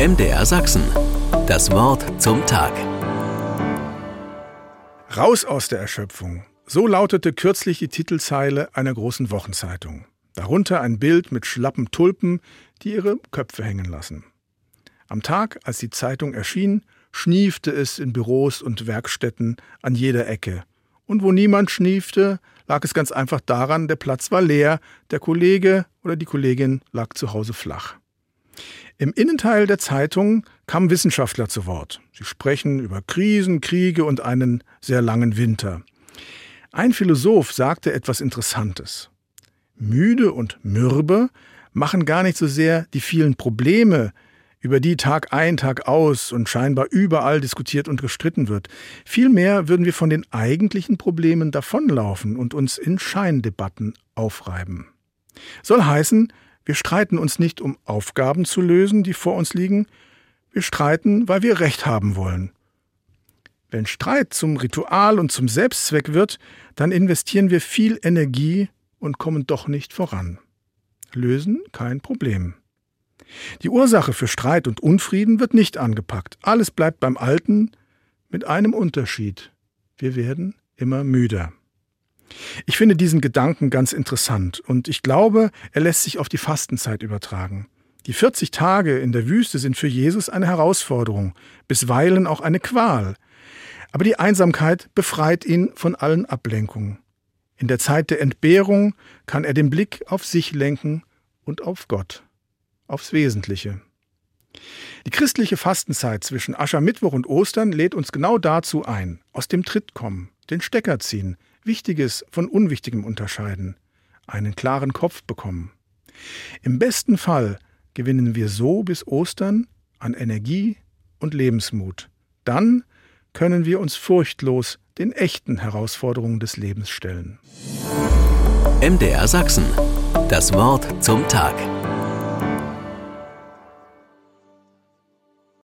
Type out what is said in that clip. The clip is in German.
MDR Sachsen. Das Wort zum Tag. Raus aus der Erschöpfung. So lautete kürzlich die Titelzeile einer großen Wochenzeitung. Darunter ein Bild mit schlappen Tulpen, die ihre Köpfe hängen lassen. Am Tag, als die Zeitung erschien, schniefte es in Büros und Werkstätten an jeder Ecke. Und wo niemand schniefte, lag es ganz einfach daran, der Platz war leer, der Kollege oder die Kollegin lag zu Hause flach. Im Innenteil der Zeitung kamen Wissenschaftler zu Wort. Sie sprechen über Krisen, Kriege und einen sehr langen Winter. Ein Philosoph sagte etwas Interessantes. Müde und mürbe machen gar nicht so sehr die vielen Probleme, über die Tag ein, Tag aus und scheinbar überall diskutiert und gestritten wird. Vielmehr würden wir von den eigentlichen Problemen davonlaufen und uns in Scheindebatten aufreiben. Soll heißen, wir streiten uns nicht, um Aufgaben zu lösen, die vor uns liegen, wir streiten, weil wir Recht haben wollen. Wenn Streit zum Ritual und zum Selbstzweck wird, dann investieren wir viel Energie und kommen doch nicht voran. Lösen kein Problem. Die Ursache für Streit und Unfrieden wird nicht angepackt. Alles bleibt beim Alten mit einem Unterschied. Wir werden immer müder. Ich finde diesen Gedanken ganz interessant und ich glaube, er lässt sich auf die Fastenzeit übertragen. Die 40 Tage in der Wüste sind für Jesus eine Herausforderung, bisweilen auch eine Qual. Aber die Einsamkeit befreit ihn von allen Ablenkungen. In der Zeit der Entbehrung kann er den Blick auf sich lenken und auf Gott aufs Wesentliche. Die christliche Fastenzeit zwischen Aschermittwoch und Ostern lädt uns genau dazu ein, aus dem Tritt kommen, den Stecker ziehen, Wichtiges von Unwichtigem unterscheiden, einen klaren Kopf bekommen. Im besten Fall gewinnen wir so bis Ostern an Energie und Lebensmut. Dann können wir uns furchtlos den echten Herausforderungen des Lebens stellen. MDR Sachsen. Das Wort zum Tag.